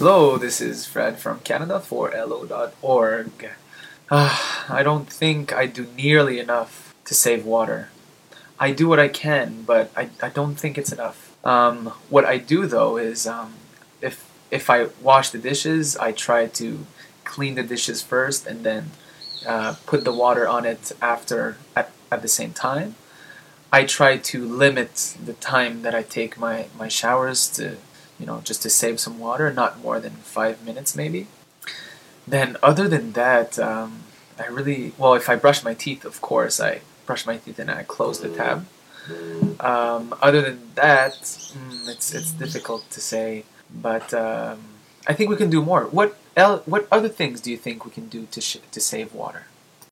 Hello, this is Fred from Canada for elllo.org. Uh, I don't think I do nearly enough to save water. I do what I can, but I, I don't think it's enough. Um, what I do though is um, if if I wash the dishes, I try to clean the dishes first and then uh, put the water on it after at, at the same time. I try to limit the time that I take my, my showers to, you know, just to save some water, not more than five minutes maybe. Then, other than that, um, I really, well, if I brush my teeth, of course, I brush my teeth and I close the tab. Um, other than that, mm, it's, it's difficult to say, but um, I think we can do more. What, el- what other things do you think we can do to, sh- to save water?